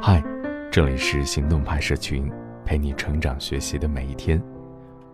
嗨，这里是行动派社群，陪你成长学习的每一天。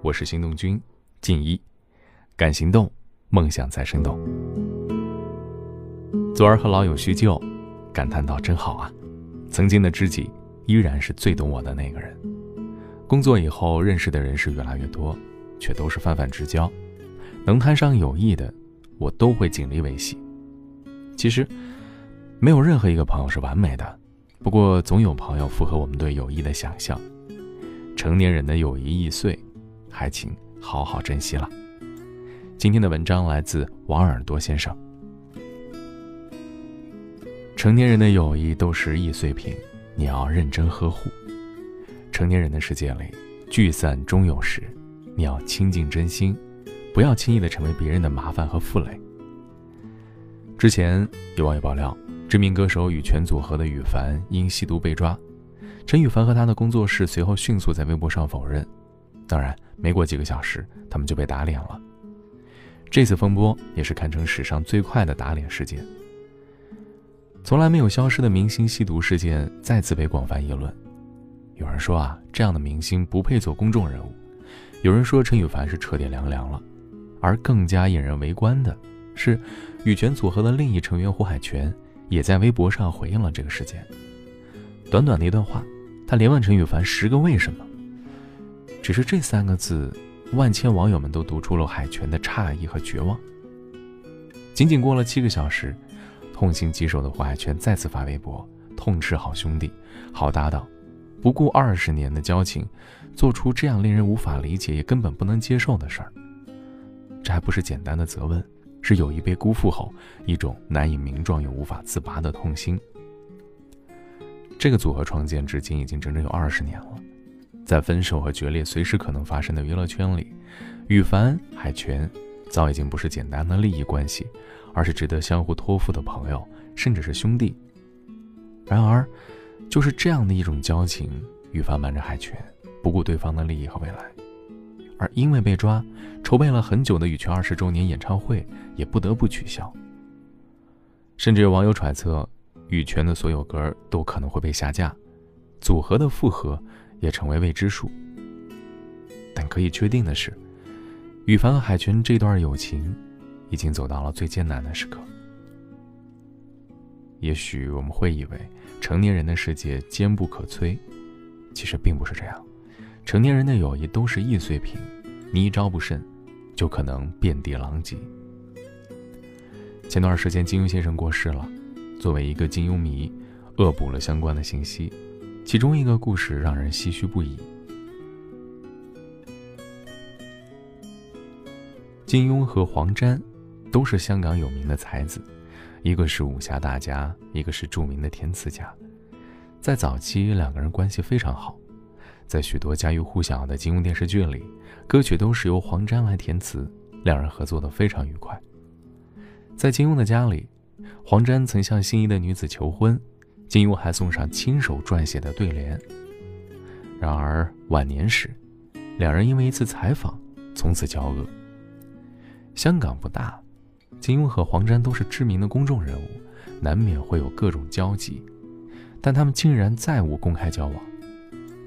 我是行动君静一，敢行动，梦想才生动。昨儿和老友叙旧，感叹道：“真好啊，曾经的知己依然是最懂我的那个人。工作以后认识的人是越来越多，却都是泛泛之交，能摊上友谊的，我都会尽力维系。其实，没有任何一个朋友是完美的。”不过，总有朋友符合我们对友谊的想象。成年人的友谊易碎，还请好好珍惜了。今天的文章来自王耳朵先生。成年人的友谊都是易碎品，你要认真呵护。成年人的世界里，聚散终有时，你要亲近真心，不要轻易的成为别人的麻烦和负累。之前有网友爆料。知名歌手羽泉组合的羽凡因吸毒被抓，陈羽凡和他的工作室随后迅速在微博上否认。当然，没过几个小时，他们就被打脸了。这次风波也是堪称史上最快的打脸事件。从来没有消失的明星吸毒事件再次被广泛议论。有人说啊，这样的明星不配做公众人物；有人说陈羽凡是彻底凉凉了。而更加引人围观的是，羽泉组合的另一成员胡海泉。也在微博上回应了这个事件。短短的一段话，他连问陈羽凡十个为什么。只是这三个字，万千网友们都读出了海泉的诧异和绝望。仅仅过了七个小时，痛心疾首的胡海泉再次发微博痛斥好兄弟、好搭档，不顾二十年的交情，做出这样令人无法理解也根本不能接受的事儿。这还不是简单的责问。是友谊被辜负后一种难以名状又无法自拔的痛心。这个组合创建至今已经整整有二十年了，在分手和决裂随时可能发生的娱乐圈里，羽凡、海泉早已经不是简单的利益关系，而是值得相互托付的朋友，甚至是兄弟。然而，就是这样的一种交情，羽凡瞒着海泉，不顾对方的利益和未来。而因为被抓，筹备了很久的羽泉二十周年演唱会也不得不取消。甚至有网友揣测，羽泉的所有歌都可能会被下架，组合的复合也成为未知数。但可以确定的是，羽凡和海泉这段友情已经走到了最艰难的时刻。也许我们会以为成年人的世界坚不可摧，其实并不是这样。成年人的友谊都是易碎品，你一招不慎，就可能遍地狼藉。前段时间，金庸先生过世了。作为一个金庸迷，恶补了相关的信息，其中一个故事让人唏嘘不已。金庸和黄沾都是香港有名的才子，一个是武侠大家，一个是著名的填词家。在早期，两个人关系非常好。在许多家喻户晓的金庸电视剧里，歌曲都是由黄沾来填词，两人合作的非常愉快。在金庸的家里，黄沾曾向心仪的女子求婚，金庸还送上亲手撰写的对联。然而晚年时，两人因为一次采访，从此交恶。香港不大，金庸和黄沾都是知名的公众人物，难免会有各种交集，但他们竟然再无公开交往。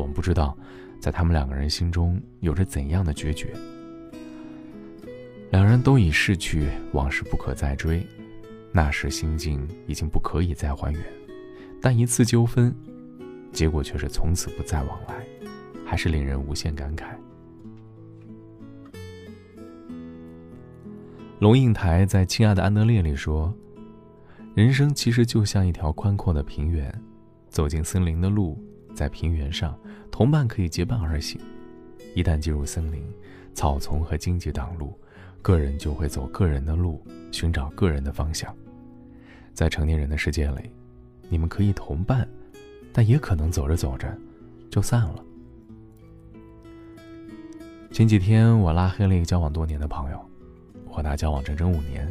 我们不知道，在他们两个人心中有着怎样的决绝。两人都已逝去，往事不可再追，那时心境已经不可以再还原。但一次纠纷，结果却是从此不再往来，还是令人无限感慨。龙应台在《亲爱的安德烈》里说：“人生其实就像一条宽阔的平原，走进森林的路。”在平原上，同伴可以结伴而行；一旦进入森林，草丛和荆棘挡路，个人就会走个人的路，寻找个人的方向。在成年人的世界里，你们可以同伴，但也可能走着走着就散了。前几天我拉黑了一个交往多年的朋友，和他交往整整五年，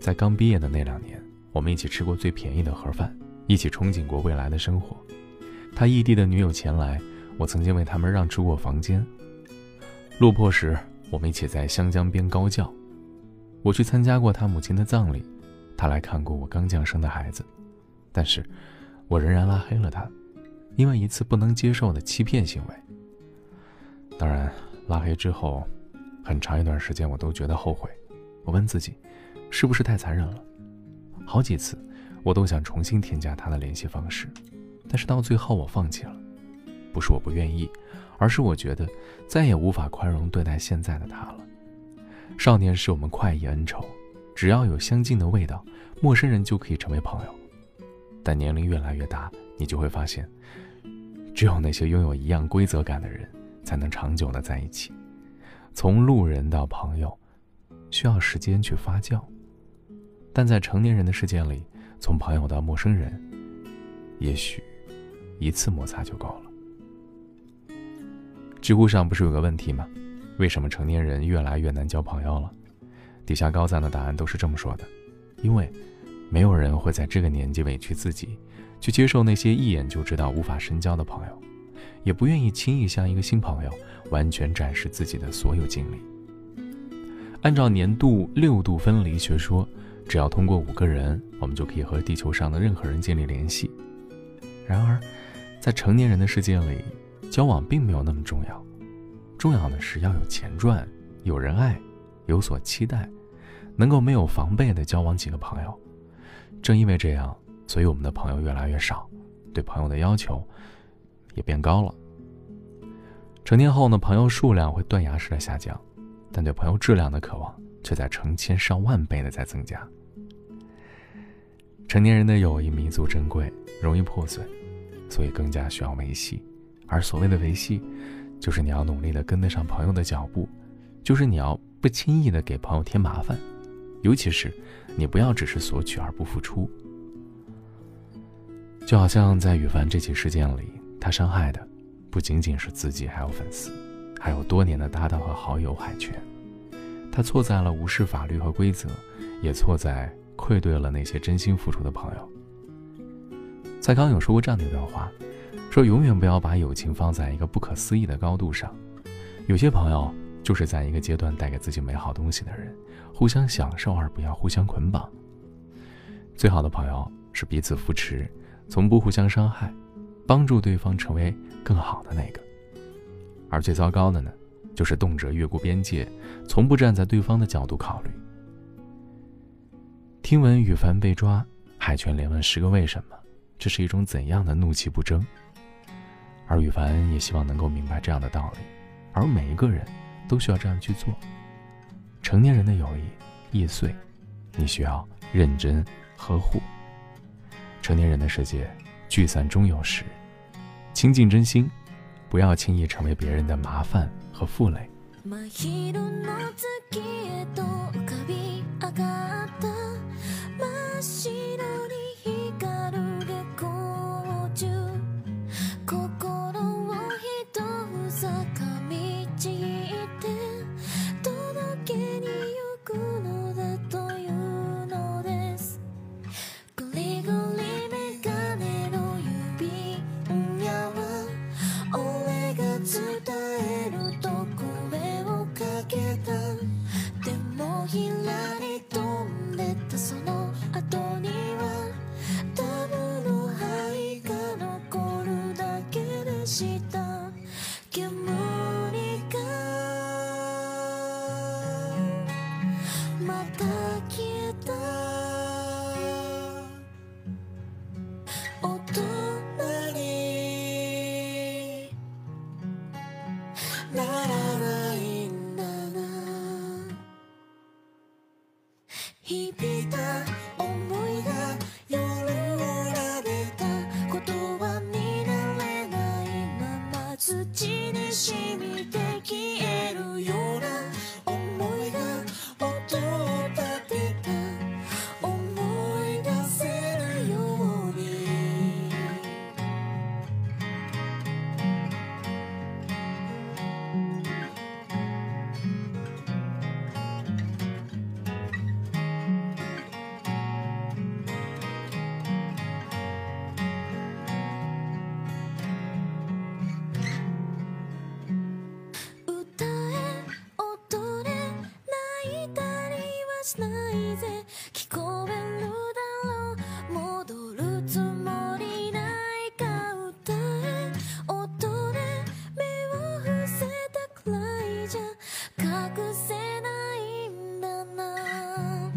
在刚毕业的那两年，我们一起吃过最便宜的盒饭，一起憧憬过未来的生活。他异地的女友前来，我曾经为他们让出过房间。落魄时，我们一起在湘江边高叫。我去参加过他母亲的葬礼，他来看过我刚降生的孩子，但是，我仍然拉黑了他，因为一次不能接受的欺骗行为。当然，拉黑之后，很长一段时间我都觉得后悔。我问自己，是不是太残忍了？好几次，我都想重新添加他的联系方式，但是到最后我放弃了。不是我不愿意，而是我觉得再也无法宽容对待现在的他了。少年时我们快意恩仇，只要有相近的味道，陌生人就可以成为朋友。但年龄越来越大，你就会发现，只有那些拥有一样规则感的人，才能长久的在一起。从路人到朋友，需要时间去发酵。但在成年人的世界里，从朋友到陌生人，也许一次摩擦就够了。知乎上不是有个问题吗？为什么成年人越来越难交朋友了？底下高赞的答案都是这么说的：因为。没有人会在这个年纪委屈自己，去接受那些一眼就知道无法深交的朋友，也不愿意轻易向一个新朋友完全展示自己的所有经历。按照年度六度分离学说，只要通过五个人，我们就可以和地球上的任何人建立联系。然而，在成年人的世界里，交往并没有那么重要，重要的是要有钱赚，有人爱，有所期待，能够没有防备的交往几个朋友。正因为这样，所以我们的朋友越来越少，对朋友的要求也变高了。成年后呢，朋友数量会断崖式的下降，但对朋友质量的渴望却在成千上万倍的在增加。成年人的友谊弥足珍贵，容易破碎，所以更加需要维系。而所谓的维系，就是你要努力的跟得上朋友的脚步，就是你要不轻易的给朋友添麻烦。尤其是，你不要只是索取而不付出。就好像在羽凡这起事件里，他伤害的不仅仅是自己，还有粉丝，还有多年的搭档和好友海泉。他错在了无视法律和规则，也错在愧对了那些真心付出的朋友。蔡康永说过这样的一段话，说永远不要把友情放在一个不可思议的高度上，有些朋友。就是在一个阶段带给自己美好东西的人，互相享受而不要互相捆绑。最好的朋友是彼此扶持，从不互相伤害，帮助对方成为更好的那个。而最糟糕的呢，就是动辄越过边界，从不站在对方的角度考虑。听闻羽凡被抓，海泉连问十个为什么，这是一种怎样的怒气不争？而羽凡也希望能够明白这样的道理，而每一个人。都需要这样去做。成年人的友谊易碎，你需要认真呵护。成年人的世界，聚散终有时，亲近真心，不要轻易成为别人的麻烦和负累。しないぜ。聞こえるだろう。戻るつもりないか歌え音で目を伏せたくらいじゃ隠せないんだな。